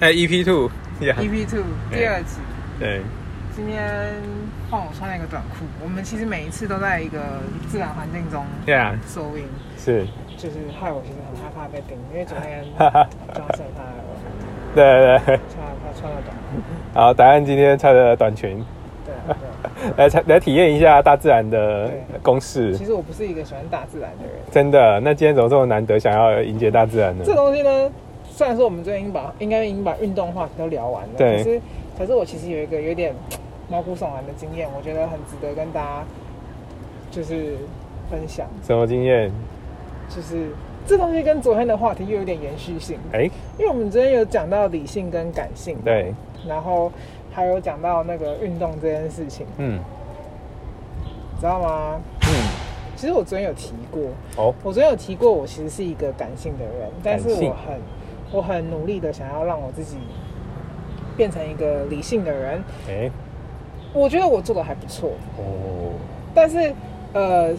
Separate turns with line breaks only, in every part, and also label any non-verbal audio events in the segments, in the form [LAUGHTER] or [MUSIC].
哎，EP Two，EP
Two 第二集。
对。
今天换我穿了一个短裤。我们其实每一次都在一个自然环境中，
对啊，
收音。
是。
就是害我其实很害怕被盯，因为昨天抓伤他了。
对对对。
穿他穿了短裤。
好，答案今天穿的短裙。
对。[LAUGHS]
来来体验一下大自然的公式。
其实我不是一个喜欢大自然的人。
真的？那今天怎么这么难得想要迎接大自然呢？
这东西呢？虽然说我们最近已经把应该已经把运动话题都聊完了，
对，
可是可是我其实有一个有点毛骨悚然的经验，我觉得很值得跟大家就是分享。
什么经验？
就是这东西跟昨天的话题又有点延续性，
哎、欸，
因为我们昨天有讲到理性跟感性，
对，
然后还有讲到那个运动这件事情，嗯，知道吗？嗯，其实我昨天有提过，哦，我昨天有提过，我其实是一个感性的人，但是我很。我很努力的想要让我自己变成一个理性的人。欸、我觉得我做的还不错。哦。但是，呃，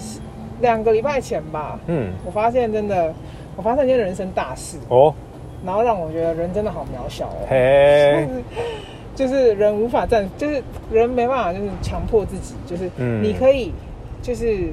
两个礼拜前吧，嗯，我发现真的，我发现一件人生大事。哦。然后让我觉得人真的好渺小哦。嘿。[LAUGHS] 就是人无法站，就是人没办法，就是强迫自己，就是你可以，就是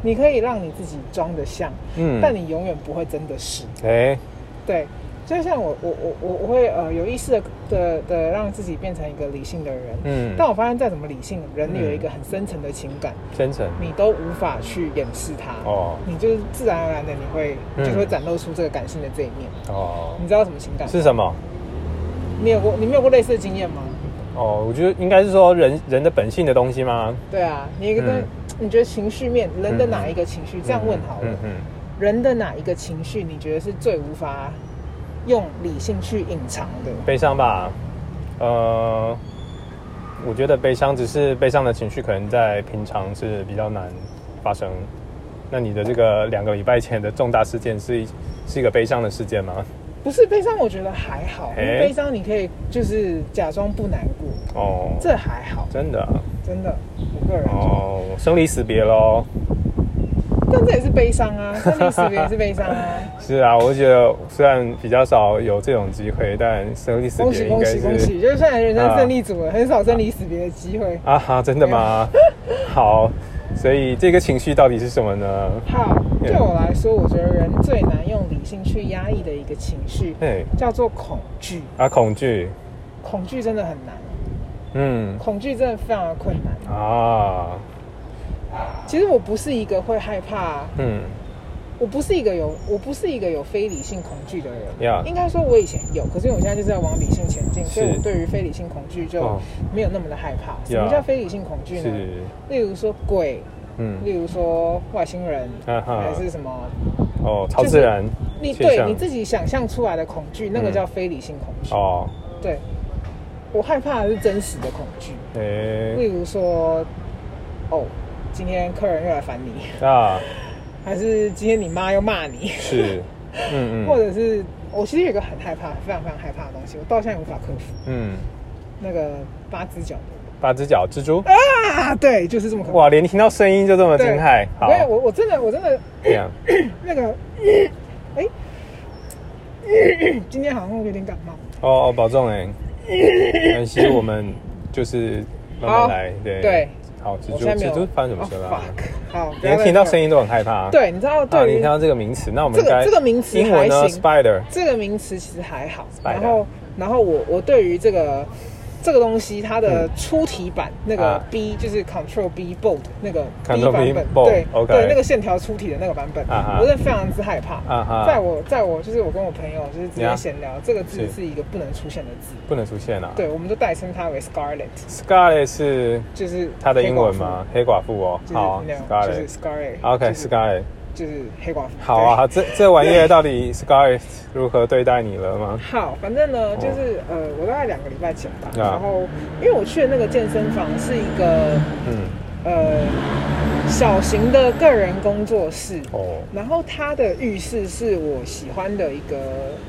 你可以让你自己装得像，嗯，但你永远不会真的是。欸、对。就像我我我我我会呃有意识的的的让自己变成一个理性的人，嗯，但我发现再怎么理性，人有一个很深层的情感，深层，你都无法去掩饰它，哦，你就是自然而然的你会就会展露出这个感性的这一面，哦，你知道什么情感是什么？你有过你没有过类似的经验吗？哦，我觉得应该是说人人的本性的东西吗？对啊，你一个你觉得情绪面人的哪一个情绪？这样问好了，嗯，人的哪一个情绪你觉得是最无法？用理性去隐藏的悲伤吧，呃，我觉得悲伤只是悲伤的情绪，可能在平常是比较难发生。那你的这个两个礼拜前的重大事件是是一个悲伤的事件吗？不是悲伤，我觉得还好。因为悲伤你可以就是假装不难过哦，这还好。真的，真的，我个人哦，生离死别喽。但这也是悲伤啊，生离死别也是悲伤啊。是啊，我觉得虽然比较少有这种机会，但生离死别应该是恭喜恭喜恭喜，就是算人生胜利组了，啊、很少生离死别的机会啊哈，[LAUGHS] 真的吗？好，所以这个情绪到底是什么呢？好，对我来说，我觉得人最难用理性去压抑的一个情绪，对，叫做恐惧啊，恐惧，恐惧真的很难，嗯，恐惧真的非常的困难啊。其实我不是一个会害怕，嗯，我不是一个有，我不是一个有非理性恐惧的人。应该说，我以前有，可是我现在就是要往理性前进，所以我对于非理性恐惧就没有那么的害怕。什么叫非理性恐惧呢？例如说鬼，嗯，例如说外星人，uh. 还是什么？哦，超自然。你对你自己想象出来的恐惧，那个叫非理性恐惧。哦、嗯，对，我害怕的是真实的恐惧。欸、例如说，哦。今天客人又来烦你啊？[LAUGHS] 还是今天你妈又骂你？是，嗯嗯，[LAUGHS] 或者是我其实有一个很害怕、非常非常害怕的东西，我到现在无法克服。嗯，那个八只脚的八只脚蜘蛛啊，对，就是这么可怕。哇，连听到声音就这么惊骇。好，我我真的我真的 [COUGHS] 那个，[COUGHS] 哎，今天好像有点感冒。哦哦，保重哎。[COUGHS] 没关系，我们就是慢慢来。对对。好，蜘蛛，蜘蛛发生什么事了？好，连听到声音都很害怕。对，你知道，对，你听到这个名词，那我们这个这个名词英文呢？Spider，这个名词其实还好。然后，然后我我对于这个。这个东西它的出题版那个 B 就是 Control B Bold 那个 B 版本，对对，那个线条出题的那个版本，我是非常之害怕。在我在我就是我跟我朋友就是直接闲聊，这个字是一个不能出现的字，不能出现啊。对，我们都代称它为 Scarlet。Scarlet 是就是它的英文吗？黑寡妇哦，好，Scarlet。OK，Scarlet。就是黑寡妇。好啊，这这玩意儿到底 Scarlet 如何对待你了吗？好，反正呢，就是呃，我大概两个礼拜前吧，然后因为我去的那个健身房是一个嗯呃小型的个人工作室哦，然后它的浴室是我喜欢的一个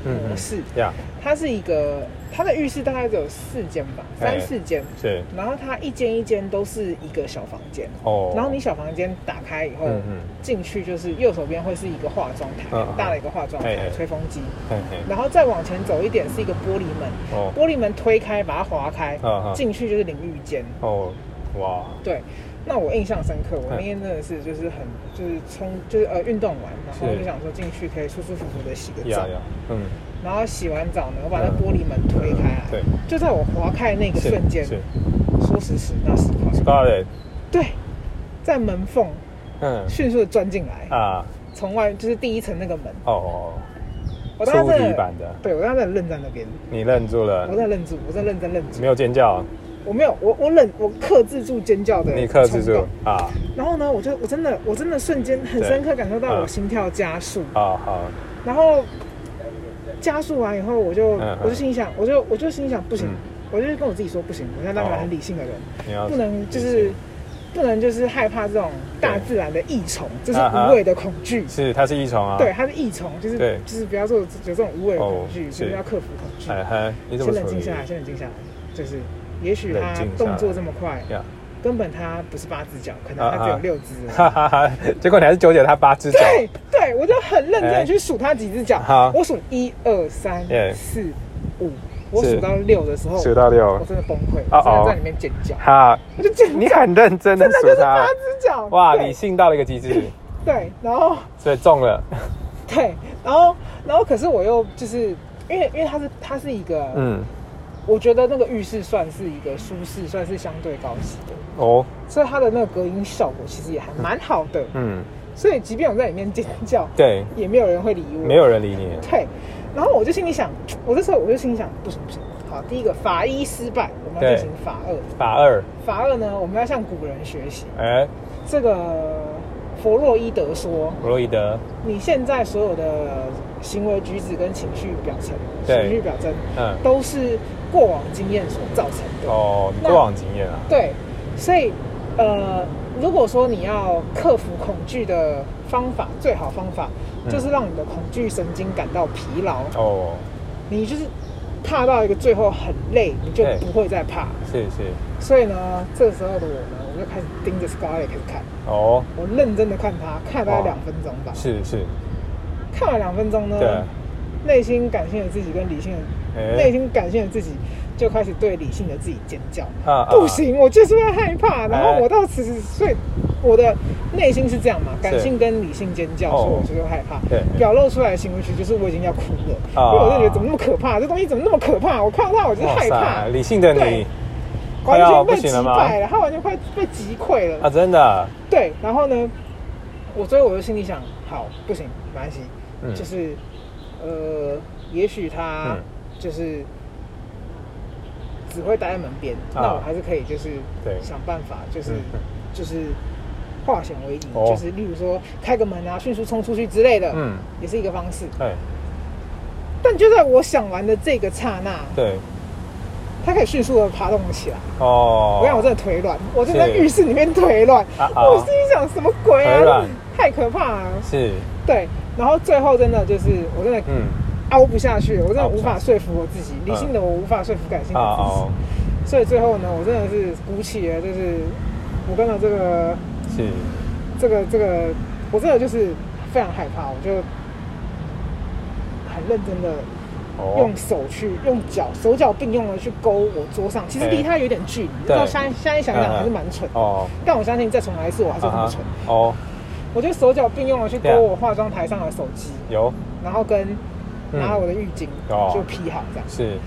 模式，呀、嗯，它是一个。它的浴室大概只有四间吧，三四间。是。然后它一间一间都是一个小房间。哦。然后你小房间打开以后，进去就是右手边会是一个化妆台，很大的一个化妆台，吹风机。然后再往前走一点是一个玻璃门。哦。玻璃门推开，把它划开，进去就是淋浴间。哦。哇。对。那我印象深刻，我那天真的是就是很就是冲就是呃运动完，然后就想说进去可以舒舒服服的洗个澡。嗯。然后洗完澡呢，我把那玻璃门推开来，对，就在我划开的那个瞬间，说时迟那时快，对，在门缝，嗯，迅速的钻进来啊，从外就是第一层那个门，哦哦，我当时真的，对我当时愣在那边，
你愣住了，
我在愣住，我在认真愣住，
没有尖叫，
我没有，我我忍，我克制住尖叫的，
你克制住啊，
然后呢，我就我真的我真的瞬间很深刻感受到我心跳加速，啊好，然后。加速完以后，我就我就心想，我就我就心想，不行，我就跟我自己说，不行，我现在当个很理性的人，不能就是不能就是害怕这种大自然的异虫，这是无谓的恐惧。
是，它是异虫啊。
对，它是异虫，就是就是不要做有这种无谓的恐惧，就是要克服恐惧。先冷静下来，先冷静下来，就是也许他动作这么快，根本他不是八只脚，可能他只有六只。哈哈哈！
结果你还是纠结他八只脚。
对对，我就很认真的去数他几只脚。好，我数一二三四五，我数到六的时候，
数到六，
我真的崩溃，我真的在里面尖叫。
好，
我就尖叫。
你很认真的数他。真的就是
八只脚。
哇，理性到了一个极致。[LAUGHS]
对，然后
所以中了。[LAUGHS]
对，然后然后可是我又就是因为因为它是它是一个嗯。我觉得那个浴室算是一个舒适，算是相对高级的。哦，所以它的那个隔音效果其实也还蛮好的。嗯，所以即便我在里面尖叫，对，也没有人会理我，
没有人理你。
对，然后我就心里想，我这时候我就心里想，不行不行，好，第一个法一失败，我们要进行法二。
法二，
法二呢，我们要向古人学习。哎，这个弗洛伊德说，
弗洛伊德，
你现在所有的行为举止跟情绪表征，情绪表征，嗯，都是。过往经验所造成的。
哦，过往经验啊，
对，所以呃，如果说你要克服恐惧的方法，最好方法就是让你的恐惧神经感到疲劳。哦，你就是怕到一个最后很累，你就不会再怕，
是是。
所以呢，这个时候的我呢，我就开始盯着 Scarlett 开始看。哦，我认真的看他，看了大概两分钟吧，
是是。
看了两分钟呢，内心感性的自己跟理性的。内心感性的自己就开始对理性的自己尖叫，不行，我就是会害怕。然后我到此时，所以我的内心是这样嘛，感性跟理性尖叫，所以我就会害怕。表露出来的行为就是我已经要哭了，因为我就觉得怎么那么可怕，这东西怎么那么可怕？我看到它我就害怕。
理性的你
完全被击败了，他完全快被击溃了
啊！真的。
对，然后呢，我所以我就心里想，好，不行，没关系，就是呃，也许他。就是只会待在门边，那我还是可以，就是想办法，就是 [LAUGHS] 就是化险为夷，就是例如说开个门啊，迅速冲出去之类的，嗯，也是一个方式。对。但就在我想完的这个刹那，对，他可以迅速的爬动起来。哦。我让我真的腿软，我就在浴室里面腿软。我心里想什么鬼啊？太可怕了。是。对。然后最后真的就是我真的嗯。熬不下去，我真的无法说服我自己，理性的我无法说服感性的自己，所以最后呢，我真的是鼓起了，就是我跟了这个，是。这个这个，我真的就是非常害怕，我就很认真的用手去用脚手脚并用的去勾我桌上，其实离他有点距离，到现现在想想还是蛮蠢哦，但我相信再重来一次我还是很蠢。哦，我就手脚并用的去勾我化妆台上的手机，有，然后跟。拿了我的浴巾就披好这样，是，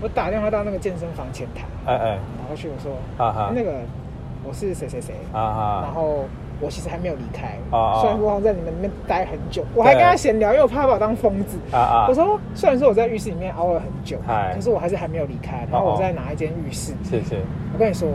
我打电话到那个健身房前台，哎哎，然后去我说，那个我是谁谁谁，然后。我其实还没有离开，虽然说我好像在你们里面待很久，我还跟他闲聊，因为我怕他把我当疯子。我说虽然说我在浴室里面熬了很久，可是我还是还没有离开。然后我在哪一间浴室？谢谢。我跟你说，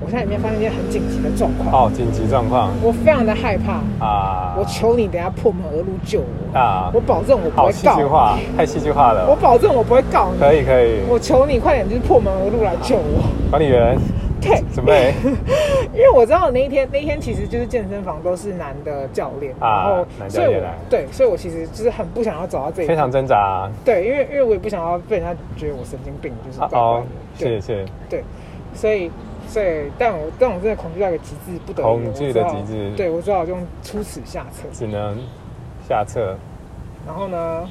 我现在里面发生一件很紧急的状况。哦，紧急状况。我非常的害怕啊！我求你等下破门而入救我啊！我保证我不会告。太戏剧化了。我保证我不会告你。可以可以。我求你快点，就是破门而入来救我。管理员。对，[LAUGHS]
准备。[LAUGHS]
因为我知道那一天，那一天其实就是健身房都是男的教练，
啊、然后男教练来。
对，所以我其实就是很不想要走到这里，
非常挣扎、啊。
对，因为因为我也不想要被人家觉得我神经病，就是怪怪的。哦，
谢谢。
对，所以所以，但我但我真的恐惧到一个极致，不得
恐惧的极致。
对，我只好用出此下策，
只能下策。
然后呢，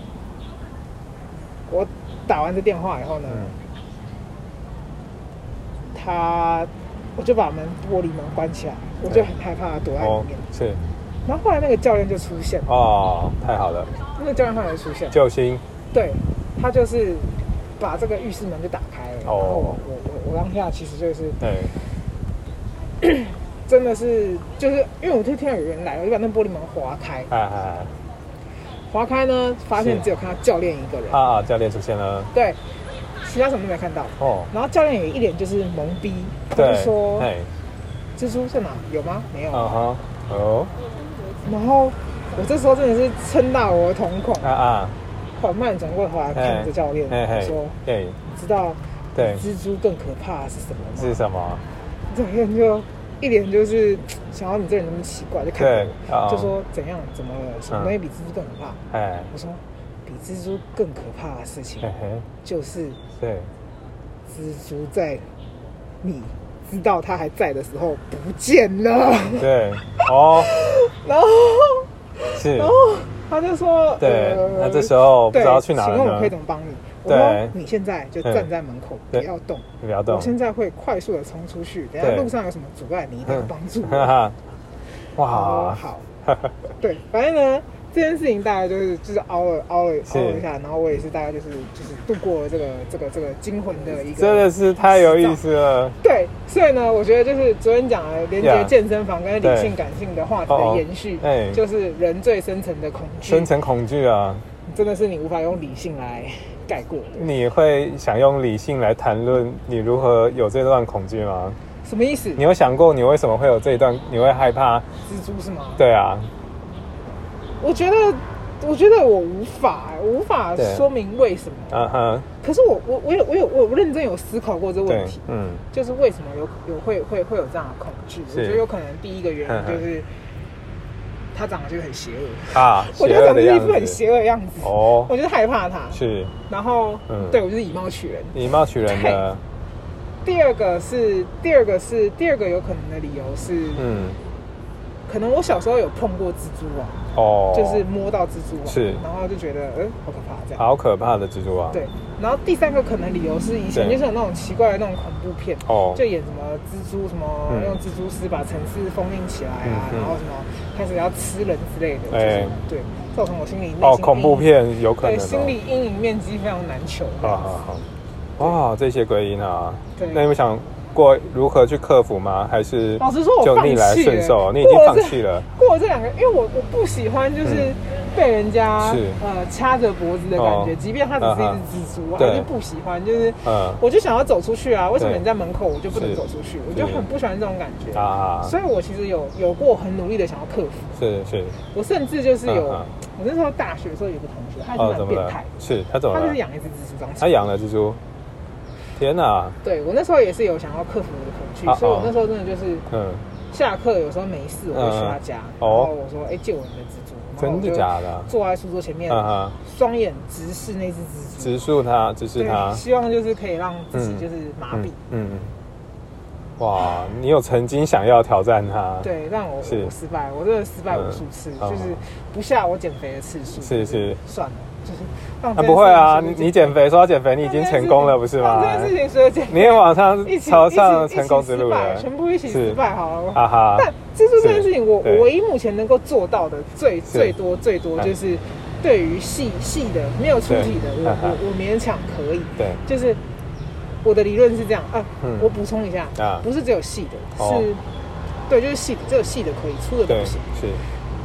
我打完这电话以后呢，嗯、他我就把门玻璃门关起来，我就很害怕躲在里面。
是。
然后后来那个教练就出现。
哦，太好了。
那个教练后来就出现。
救星。
对，他就是把这个浴室门就打开了。哦。然后我我我我当下其实就是对，[CLEARS THROAT] 真的是就是因为我就听到有人来了，我就把那玻璃门划开。哎哎哎。划开呢，发现只有看到教练一个人
啊！教练出现了，
对，其他什么都没看到哦。然后教练也一脸就是懵逼，他就说：“蜘蛛在哪？有吗？没有。”啊哈哦。然后我这时候真的是撑大我的瞳孔啊啊！缓慢转过头来看着教练，说：“对，知道对蜘蛛更可怕是什么吗？
是什么？”
教练就。一脸就是 [TSK] 想要你这人那么奇怪，就看我，就说怎样怎么了？什么东西比蜘蛛更可怕？哎，我说比蜘蛛更可怕的事情，就是对。蜘蛛在你知道它还在的时候不见了。对。[LAUGHS] 哦，然后是，然后他就说，对，那这时候不知道去哪了，请问我可以怎么帮你？我说你现在就站在门口，不要动，不要动。我现在会快速的冲出去，等下路上有什么阻碍，你一定要帮助我。哇，好，对，反正呢，这件事情大概就是就是熬了熬了熬了一下，然后我也是大概就是就是度过了这个这个这个惊魂的一个，真的是太有意思了。对，所以呢，我觉得就是昨天讲了连接健身房跟理性感性的话题的延续，哎，就是人最深层的恐惧，深层恐惧啊，真的是你无法用理性来。盖过，你会想用理性来谈论你如何有这段恐惧吗？什么意思？你有想过你为什么会有这一段？你会害怕蜘蛛是吗？对啊，我觉得，我觉得我无法，无法说明为什么。啊哈。可是我，我，我有，我有，我认真有思考过这个问题。嗯。就是为什么有有会会会有这样的恐惧？我觉得有可能第一个原因就是。他长得就很邪恶啊！[LAUGHS] 我觉得长得一副很邪恶的样子哦，我就害怕他。是，然后，嗯，对我就是以貌取人，以貌取人的。第二个是，第二个是，第二个有可能的理由是，嗯，可能我小时候有碰过蜘蛛网哦，就是摸到蜘蛛网，是，然后就觉得，嗯，好可怕，这样。好可怕的蜘蛛网。对，然后第三个可能理由是，以前就是有那种奇怪的那种恐怖片哦，就演什么蜘蛛什么用蜘蛛丝把城市封印起来啊，然后什么。开始要吃人之类的，哎，对，造成我心里哦，恐怖片有可能，对，心理阴影面积非常难求。好好好，哇，这些归因啊，对，那你们想过如何去克服吗？还是老实说，我逆来顺受，你已经放弃了。过了这两个，因为我我不喜欢就是。被人家呃掐着脖子的感觉，即便它只是一只蜘蛛，我还是不喜欢。就是，我就想要走出去啊！为什么你在门口我就不能走出去？我就很不喜欢这种感觉啊！所以我其实有有过很努力的想要克服。是是，我甚至就是有，我那时候大学的时候有个同学，他是蛮变态，是他怎么？他就是养一只蜘蛛，他养了蜘蛛。天哪！对我那时候也是有想要克服我的恐惧，所以我那时候真的就是，嗯，下课有时候没事，我会去他家，然后我说：“哎，借我你的蜘蛛。”真的假的？坐在书桌前面，双眼直视那只蜘蛛，直视它，直视它，希望就是可以让自己就是麻痹。嗯，哇，你有曾经想要挑战它？对，但我我失败，我真的失败无数次，就是不下我减肥的次数。是是，算了，就是啊。不会啊，你你减肥说要减肥，你已经成功了，不是吗？这件事情说减，你也往上朝上成功之路了，全部一起失败好了。哈哈，但。蜘蛛这件事情，我我唯一目前能够做到的最最多最多就是，对于细细的没有出体的，我我我勉强可以。对，就是我的理论是这样啊。我补充一下啊，不是只有细的，是，对，就是细的，只有细的可以，粗的不行。是，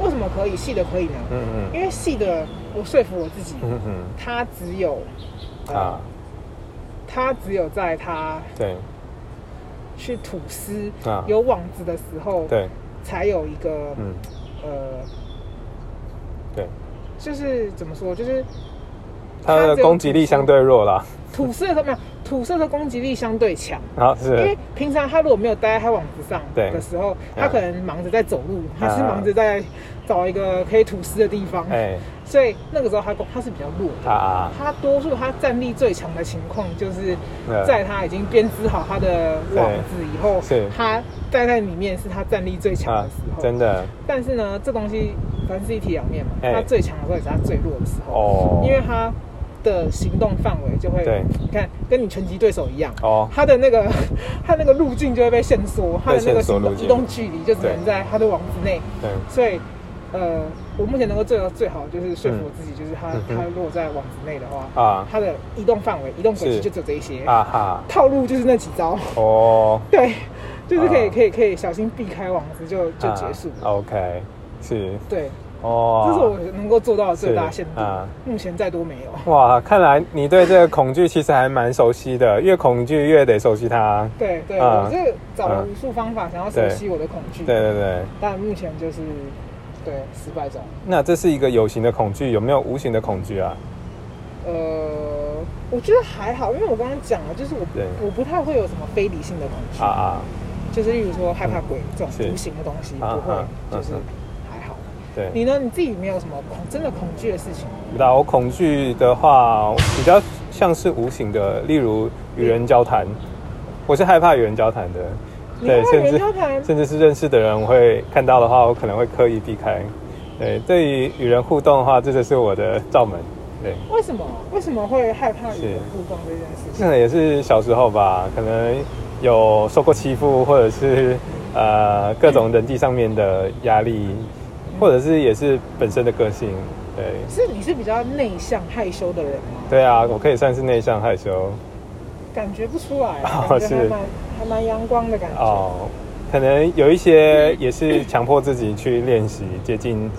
为什么可以？细的可以呢？嗯嗯，因为细的，我说服我自己，嗯哼，他只有啊，他只有在他对。去吐丝有网子的时候，对，才有一个，嗯，呃，对，就是怎么说，就是他的攻击力相对弱啦。吐丝的时候没有，土色的攻击力相对强
啊，是。因
为平常他如果没有待在他网子上的时候，他可能忙着在走路，他是忙着在找一个可以吐丝的地方，哎，所以那个时候他他是比较弱的。啊。他多数他战力最强的情况，就是在他已经编织好他的网子以后，是。他待在里面是他战力最强的时候，
真的。
但是呢，这东西凡事一体两面嘛，他最强的时候也是他最弱的时候。哦，因为他。的行动范围就会，对，你看跟你拳击对手一样哦，他的那个 [LAUGHS] 他那个路径就会被限缩，他的那个行动移动距离就只能在他的网子内。对，所以呃，我目前能够做到最好就是说服我自己，就是他他如果在网子内的话啊，他的移动范围、移动轨迹就只有这一些啊哈，套路就是那几招哦，[LAUGHS] 对，就是可以可以可以小心避开网子就就结束。
OK，是，
对。哦，这是我能够做到的最大限度。啊，目前再多没有。
哇，看来你对这个恐惧其实还蛮熟悉的，越恐惧越得熟悉它。
对对，我是找了无数方法想要熟悉我的恐惧。
对对对。
但目前就是对失败者。
那这是一个有形的恐惧，有没有无形的恐惧啊？
呃，我觉得还好，因为我刚刚讲了，就是我我不太会有什么非理性的恐惧啊啊，就是例如说害怕鬼这种无形的东西，不会，就是。对你呢？你自己没有什么恐真的恐惧的事情？
那，我恐惧的话比较像是无形的，例如与人交谈，我是害怕与人交谈的。
对，甚至
甚至是认识的人，我会看到的话，我可能会刻意避开。对，对于与人互动的话，这就是我的罩门。对，
为什么？为什么会害怕与人互动这件事情？
可能也是小时候吧，可能有受过欺负，或者是呃各种人际上面的压力。或者是也是本身的个性，对。
是你是比较内向害羞的人吗？
对啊，我可以算是内向害羞。
感觉不出来，哦、是还蛮阳光的感觉。哦，
可能有一些也是强迫自己去练习接近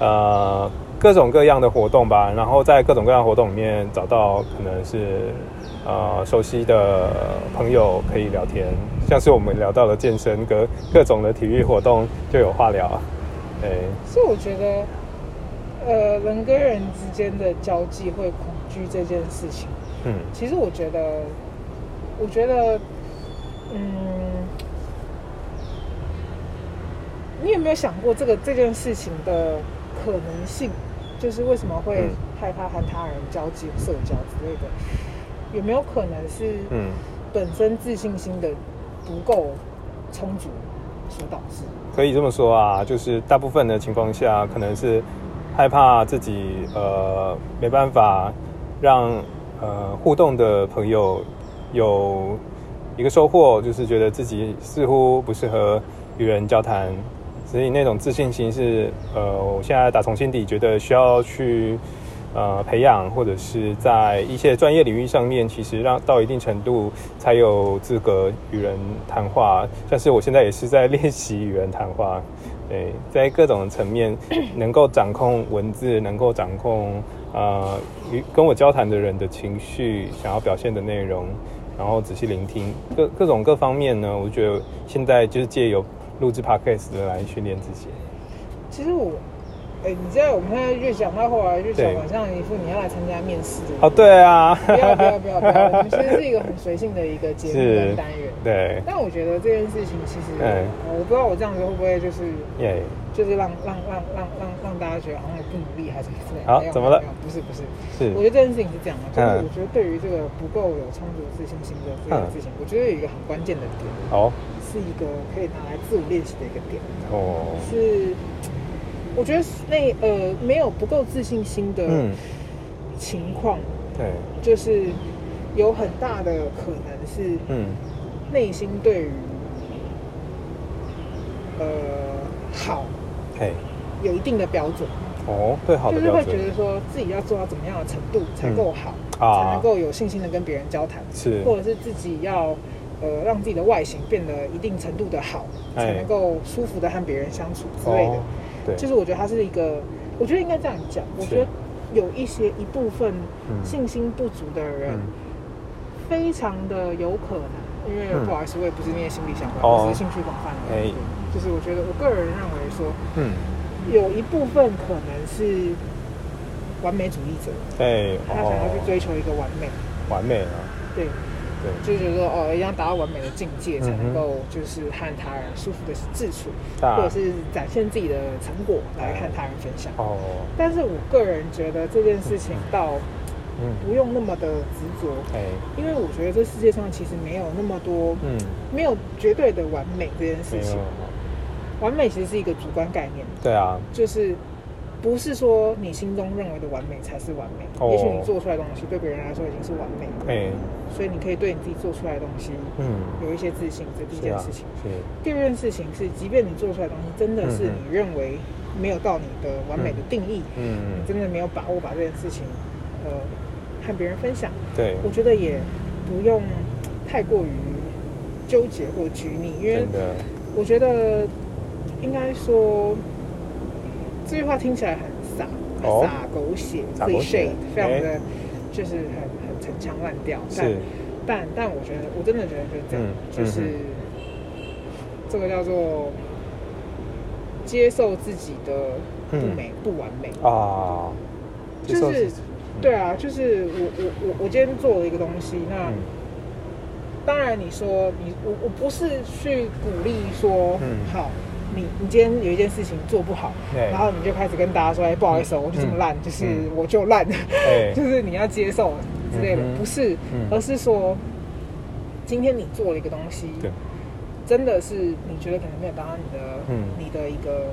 呃各种各样的活动吧，然后在各种各样的活动里面找到可能是呃熟悉的朋友可以聊天，像是我们聊到了健身跟各种的体育活动就有话聊。
对，所以我觉得，呃，人跟人之间的交际会恐惧这件事情，嗯，其实我觉得，我觉得，嗯，你有没有想过这个这件事情的可能性？就是为什么会害怕和他人交际、社交之类的？有没有可能是，嗯，本身自信心的不够充足所导致？
可以这么说啊，就是大部分的情况下，可能是害怕自己呃没办法让呃互动的朋友有一个收获，就是觉得自己似乎不适合与人交谈，所以那种自信心是呃我现在打从心底觉得需要去。呃，培养或者是在一些专业领域上面，其实让到一定程度才有资格与人谈话。但是我现在也是在练习与人谈话，[LAUGHS] 对，在各种层面 [CLEARS THROAT] 能够掌控文字，能够掌控呃与跟我交谈的人的情绪，想要表现的内容，然后仔细聆听各各种各方面呢。我觉得现在就是借由录制 Podcast 来训练自己。
其实我。哎，你知道我们现在越讲到后来越想，好像一副你要来参加面试的。
哦，对啊。
不要不要不要不要！[LAUGHS] 我们其实是一个很随性的一个节目跟单元。
对。
但我觉得这件事情其实，我不知道我这样子会不会就是，就是让让让让让让大家觉得好像不努力还是怎么样？
好，怎么了？
不是不是，
是。
我觉得这件事情是这样的，就是我觉得对于这个不够有充足自信心的这件事情，我觉得有一个很关键的点，哦，是一个可以拿来自我练习的一个点，哦，是。我觉得那呃没有不够自信心的情况，对，就是有很大的可能是，嗯，内心对于呃好，嘿，有一定的标准。
哦，对，好
就是会觉得说自己要做到怎么样的程度才够好，才能够有信心的跟别人交谈，是，或者是自己要呃让自己的外形变得一定程度的好，才能够舒服的和别人相处之类的。对。就是我觉得他是一个，我觉得应该这样讲。我觉得有一些一部分信心不足的人，非常的有可能，因为不好意思，我也不是念心理相关，我是兴趣广泛的。哎，就是我觉得我个人认为说，嗯，有一部分可能是完美主义者，哎，他想要去追求一个完美，
完美啊，
对。
对，
就是说哦，一定要达到完美的境界才能够就是和他人舒服的自处，
嗯、
或者是展现自己的成果来和他人分享。
哦，
但是我个人觉得这件事情倒不用那么的执着，
哎、嗯，
因为我觉得这世界上其实没有那么多，嗯，没有绝对的完美这件事情。完美其实是一个主观概念。
对啊，
就是。不是说你心中认为的完美才是完美，哦、也许你做出来的东西对别人来说已经是完美了。
欸、
所以你可以对你自己做出来的东西，嗯，有一些自信，这是第一件事情。
是、啊。
第二件事情是，即便你做出来的东西真的是你认为没有到你的完美的定义，嗯，你真的没有把握把这件事情，呃，和别人分享，
对，
我觉得也不用太过于纠结或拘泥，因为我觉得应该说。这句话听起来很洒，洒狗血，狗血，非常的，就是很很陈腔滥调。但但但我觉得，我真的觉得就是这样，就是这个叫做接受自己的不美不完美啊。就是对啊，就是我我我我今天做了一个东西，那当然你说你我我不是去鼓励说好。你你今天有一件事情做不好，然后你就开始跟大家说：“哎，不好意思，我就这么烂，就是我就烂，[LAUGHS] 就是你要接受之类的。”不是，而是说，今天你做了一个东西，真的是你觉得可能没有达到你的，你的一个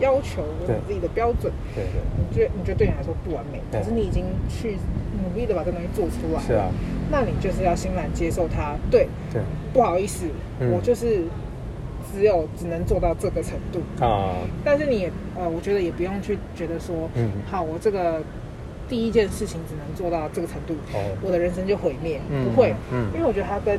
要求，你自己的标准，对对，你觉得你觉得对你来说不完美，可是你已经去努力的把这东西做出来，是啊，那你就是要欣然接受它。对对，不好意思，我就是。只有只能做到这个程度。啊，但是你也呃，我觉得也不用去觉得说，嗯，好，我这个第一件事情只能做到这个程度，哦，我的人生就毁灭，不会，嗯，因为我觉得他跟，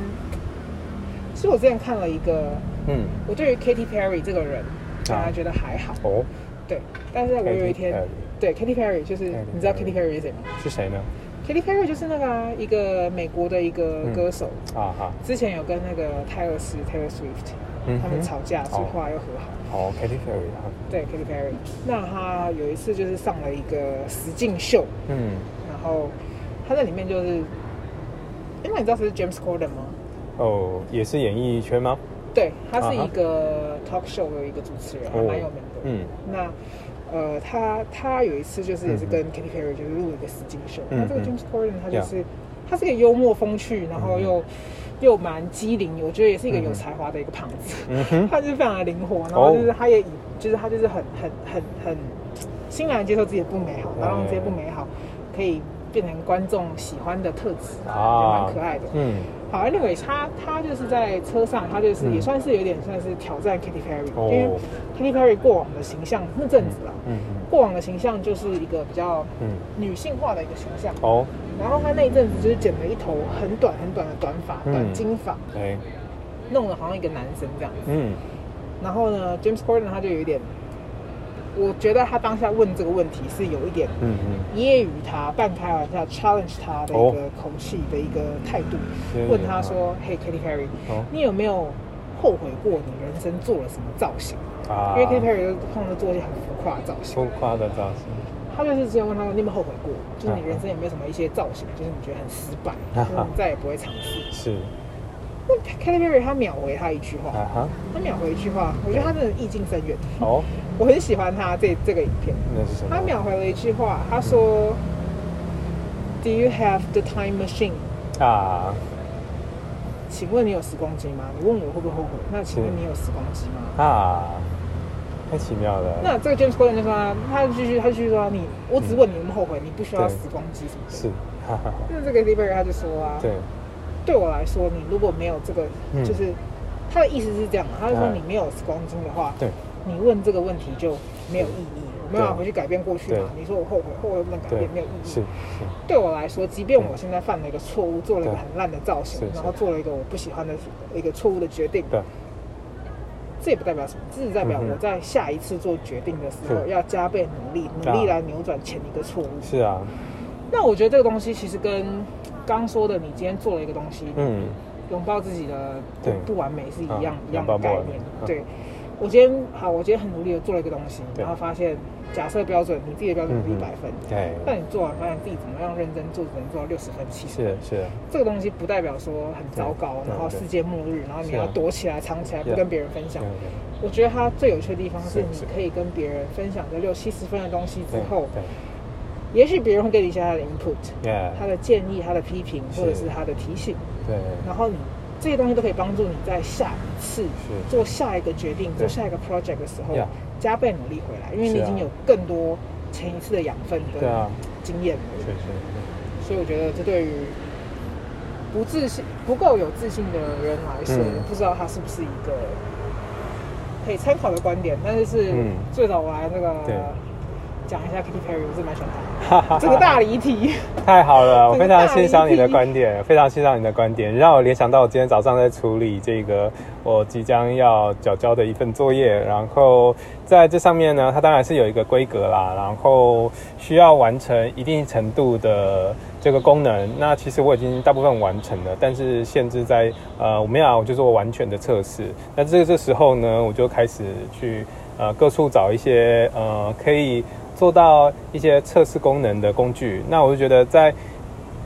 其实我之前看了一个，嗯，我对于 Katy Perry 这个人，反而觉得还好，哦，对，但是我有一天，对 Katy Perry 就是你知道 Katy Perry 是谁吗？
是谁呢
？Katy Perry 就是那个一个美国的一个歌手。啊哈，之前有跟那个泰勒斯 Taylor Swift。他们吵架，所以后来又和好。
哦，Katy Perry 啊。
对，Katy Perry。那他有一次就是上了一个实境秀，嗯，然后他在里面就是，因为你知道谁是 James Corden 吗？
哦，也是演艺圈吗？
对，他是一个 talk show 的一个主持人，还蛮有名的。嗯，那呃，他他有一次就是也是跟 Katy Perry 就是录了一个实境秀。那这个 James Corden 他就是他是个幽默风趣，然后又。又蛮机灵，我觉得也是一个有才华的一个胖子。嗯哼，[LAUGHS] 他就是非常的灵活，然后就是他也以，就是他就是很很很很欣然接受自己的不美好，然后让这些不美好可以变成观众喜欢的特质，啊，也蛮可爱的。嗯，好，Anyway，他他就是在车上，他就是也算是有点算是挑战 Katy Perry，因为 Katy Perry 过往的形象那阵子啊，嗯，过往的形象就是一个比较嗯。女性化的一个形象。哦。然后他那一阵子就是剪了一头很短很短的短发，嗯、短金发，对，弄得好像一个男生这样子。嗯。然后呢，James Corden 他就有一点，我觉得他当下问这个问题是有一点，嗯嗯，揶揄他、半开玩笑、challenge 他的一个口气的一个态度，哦、问他说：“Hey Katy Perry，、哦、你有没有后悔过你人生做了什么造型？啊、因为 Katy Perry 通常都做一些很浮夸的造型，
浮夸的造型。”
他就是之前问他说：“你有没有后悔过？就是你人生有没有什么一些造型，就是你觉得很失败，就是你再也不会尝试？”是。那 Katy Perry 他秒回他一句话，他秒回一句话，我觉得他真的意境深远。哦。[LAUGHS] 我很喜欢他这这个影片。那是什么？他秒回了一句话，他说：“Do you have the time machine？” 啊。请问你有时光机吗？你问我会不会后悔？那请问你有时光机吗？啊。
太奇妙了。
那这个 James Corden 就说他，他继续，他继续说你，我只问你有没有后悔，你不需要时光机什么的。是。那这个 Perry 他就说啊，对，对我来说，你如果没有这个，就是他的意思是这样，他就说你没有时光机的话，对，你问这个问题就没有意义，我没有办法回去改变过去嘛。你说我后悔，后悔不能改变，没有意义。是。对我来说，即便我现在犯了一个错误，做了一个很烂的造型，然后做了一个我不喜欢的一个错误的决定。对。这也不代表什么，这是代表我在下一次做决定的时候要加倍努力，努力来扭转前一个错误。是啊，那我觉得这个东西其实跟刚说的，你今天做了一个东西，嗯，拥抱自己的不完美是一样一样的概念。对，我今天好，我今天很努力的做了一个东西，然后发现假设标准，你自己的标准是一百分，对，但你做完发现自己怎么样认真做，只能做到六十分、七十分，
是是。
这个东西不代表说很糟糕，然后世界末日，然后你要躲起来、藏起来，不跟别人分享。我觉得它最有趣的地方是，你可以跟别人分享这六七十分的东西之后，也许别人会给你一下他的 input，他的建议、他的批评，或者是。他的提醒，对，然后你。这些东西都可以帮助你在下一次做下一个决定、做下一个 project 的时候加倍努力回来，因为你已经有更多前一次的养分跟经验了。所以我觉得这对于不自信、不够有自信的人来说，不知道他是不是一个可以参考的观点，但是是最早我来那个。讲一下 Katy Perry，我是蛮喜欢他。这个大离题，
太好了，我非常欣赏你的观点，非常欣赏你的观点，让我联想到我今天早上在处理这个我即将要缴交的一份作业，然后在这上面呢，它当然是有一个规格啦，然后需要完成一定程度的这个功能。那其实我已经大部分完成了，但是限制在呃，我没有，我就做完全的测试。那这个这时候呢，我就开始去呃各处找一些呃可以。做到一些测试功能的工具，那我就觉得在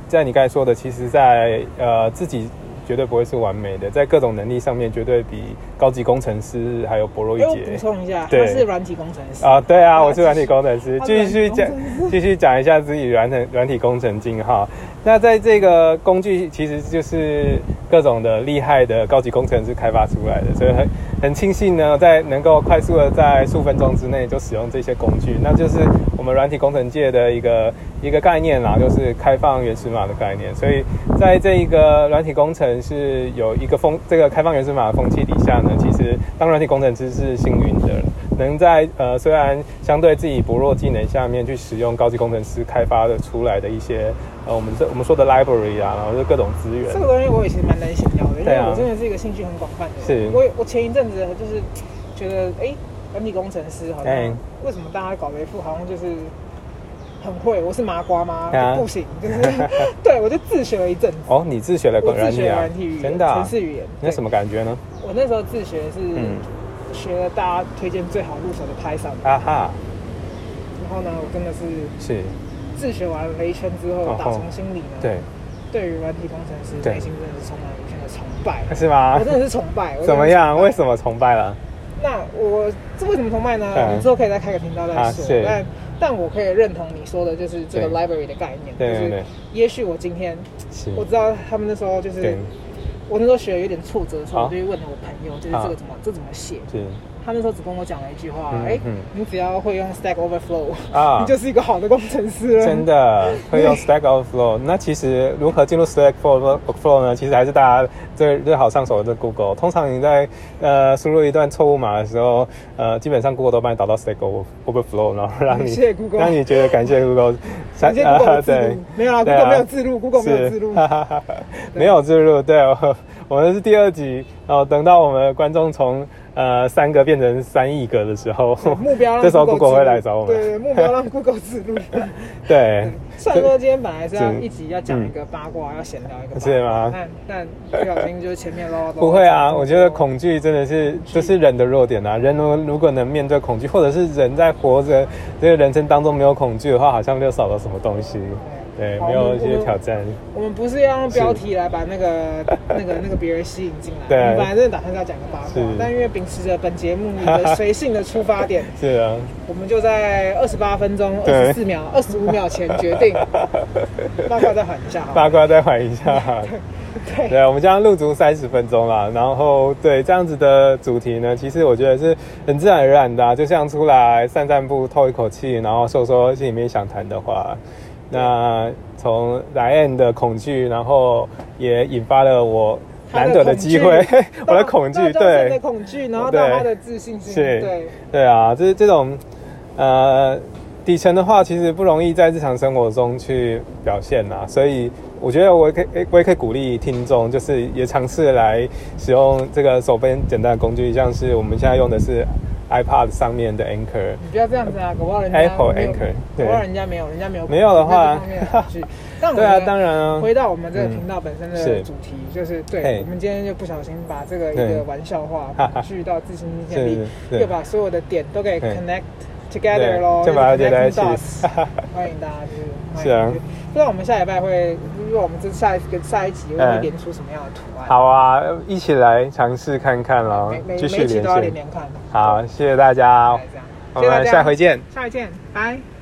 在你刚才说的，其实在呃自己。绝对不会是完美的，在各种能力上面绝对比高级工程师还有薄弱一截。
补充一下，他是软体工程师
啊，对啊，我是软体工程师。继续讲，继续讲一下自己软体软体工程经哈。那在这个工具其实就是各种的厉害的高级工程师开发出来的，所以很很庆幸呢，在能够快速的在数分钟之内就使用这些工具，那就是我们软体工程界的一个一个概念啦，就是开放原始码的概念。所以在这一个软体工程。是有一个风，这个开放原始码的风气底下呢，其实当软体工程师是幸运的，能在呃虽然相对自己薄弱技能下面去使用高级工程师开发的出来的一些呃我们这我们说的 library 啊，然后就各种资源。
这个东西我也其实蛮难想要的，因为我真的是一个兴趣很广泛的人。是，我我前一阵子就是觉得，哎，软体工程师好像为什么大家搞了一副好像就是。很会，我是麻瓜吗？啊、不行，就是 [LAUGHS] 对我就自学了一阵子。
哦，你自学了软体啊？
自学软体语言，真的、啊？语言，
那什么感觉呢？
我那时候自学是学了大家推荐最好入手的 Python。啊哈。然后呢，我真的是是自学完了一圈之后，打从心里呢，对，对于软体工程师内心真的是充满了无限的崇拜。是吗？我真的是崇拜。
怎么样？为什么崇拜了？
那我这为什么崇拜呢？你之后可以再开个频道再说。但但我可以认同你说的，就是这个 library 的概念，就是也许我今天我知道他们那时候就是我那时候学有点挫折的时候，我就问了我朋友，就是这个怎么这怎么写？他那时候只跟我讲了一句话，哎，你只要会用 Stack Overflow 啊，[LAUGHS] 你就是一个好的工程师了。
真的会用 Stack Overflow，那其实如何进入 Stack Overflow 呢？其实还是大家最最好上手的 Google。通常你在呃输入一段错误码的时候，呃，基本上 Google 都帮你导到 Stack Overflow，然后让你让你觉得感谢 Google。[LAUGHS]
感谢 Google [LAUGHS] 对，没有啊，Google 没有自录，Google 没有自录，
没有自录。对，我们是第二集，然后等到我们观众从。呃，三个变成三亿个的时候，
目标
这时候 Google 会来找我们。
对，目标让 Google 自录。
对，
虽然说今天本来是要一集要讲一个八卦，要闲聊一个，是吗？但但不小心就是前面唠叨。
不会啊，我觉得恐惧真的是这是人的弱点啊。人如如果能面对恐惧，或者是人在活着这个人生当中没有恐惧的话，好像就少了什么东西。对，没有一些挑战。
我们不是要用标题来把那个、[LAUGHS] 那个、那个别人吸引进来。对，我们本来真的打算要讲个八卦，但因为秉持着本节目一个随性的出发点，[LAUGHS] 是啊，我们就在二十八分钟二十四秒、二十五秒前决定 [LAUGHS] 八卦再缓一下，
八卦再缓一下。对，对，我们将录足三十分钟了。然后，对这样子的主题呢，其实我觉得是很自然而然的，就像出来散散步、透一口气，然后说说心里面想谈的话。那从莱恩的恐惧，然后也引发了我难得的机会，[LAUGHS] 我的恐惧，对，
的恐惧，然后到他的自信心，对，
对。啊，就是这种呃底层的话，其实不容易在日常生活中去表现呐，所以我觉得我也可以，我也可以鼓励听众，就是也尝试来使用这个手边简单的工具，像是我们现在用的是 iPad 上面的 Anchor，
你不要这样子啊，搞不好人家
Apple Anchor，
搞不好人家没有，人家没有
没有的话，[LAUGHS]
对
啊，当然啊。
回到我们这个频道本身的主题，就是对，我们今天就不小心把这个一个玩笑话聚到自信心建立，[LAUGHS] 又把所有的点都给 connect together 咯，
就把它接在一起。[LAUGHS]
欢迎大家就是，
是啊。
不知道我们下礼拜会，如果我们这下一个下一集会连出什么样的图案？
好啊，一起来尝试看看喽，继续连线。好，谢谢大家，我们下回见，
下回见，拜。